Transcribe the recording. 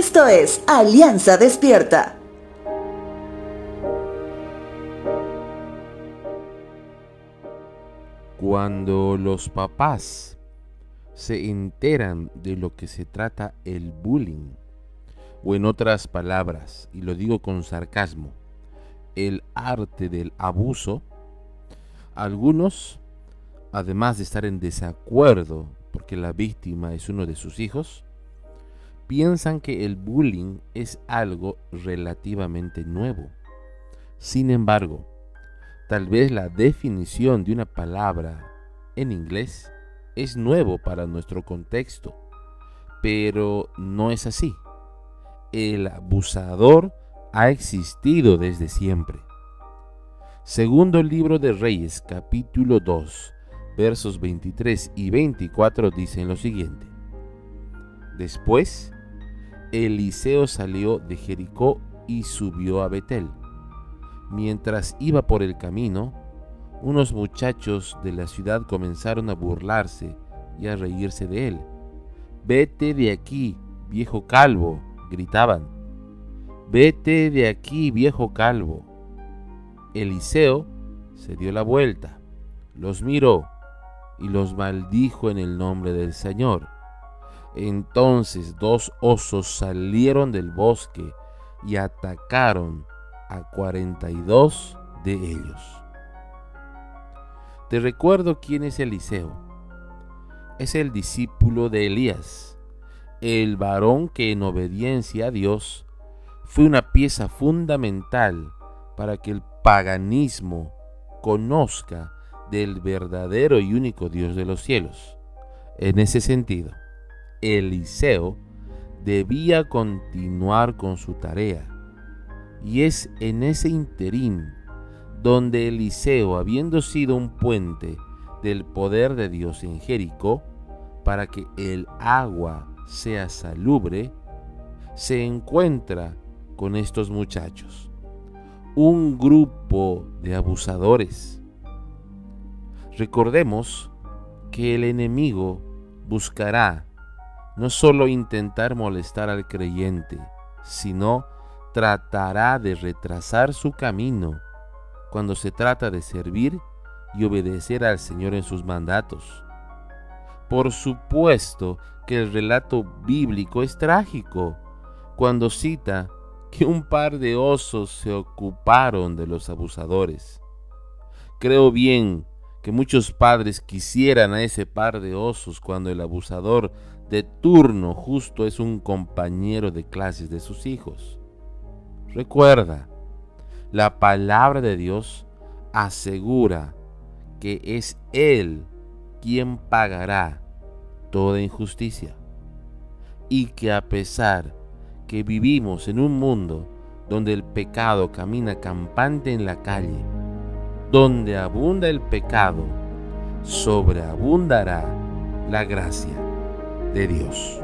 Esto es Alianza Despierta. Cuando los papás se enteran de lo que se trata el bullying, o en otras palabras, y lo digo con sarcasmo, el arte del abuso, algunos, además de estar en desacuerdo porque la víctima es uno de sus hijos, piensan que el bullying es algo relativamente nuevo. Sin embargo, tal vez la definición de una palabra en inglés es nuevo para nuestro contexto, pero no es así. El abusador ha existido desde siempre. Segundo libro de Reyes, capítulo 2, versos 23 y 24 dicen lo siguiente. Después, Eliseo salió de Jericó y subió a Betel. Mientras iba por el camino, unos muchachos de la ciudad comenzaron a burlarse y a reírse de él. Vete de aquí, viejo calvo, gritaban. Vete de aquí, viejo calvo. Eliseo se dio la vuelta, los miró y los maldijo en el nombre del Señor. Entonces dos osos salieron del bosque y atacaron a cuarenta y dos de ellos. Te recuerdo quién es Eliseo. Es el discípulo de Elías, el varón que en obediencia a Dios fue una pieza fundamental para que el paganismo conozca del verdadero y único Dios de los cielos. En ese sentido, Eliseo debía continuar con su tarea. Y es en ese interín donde Eliseo, habiendo sido un puente del poder de Dios en Jericó, para que el agua sea salubre, se encuentra con estos muchachos, un grupo de abusadores. Recordemos que el enemigo buscará no solo intentar molestar al creyente, sino tratará de retrasar su camino cuando se trata de servir y obedecer al Señor en sus mandatos. Por supuesto que el relato bíblico es trágico cuando cita que un par de osos se ocuparon de los abusadores. Creo bien que muchos padres quisieran a ese par de osos cuando el abusador de turno justo es un compañero de clases de sus hijos. Recuerda, la palabra de Dios asegura que es Él quien pagará toda injusticia y que a pesar que vivimos en un mundo donde el pecado camina campante en la calle, donde abunda el pecado, sobreabundará la gracia de Dios.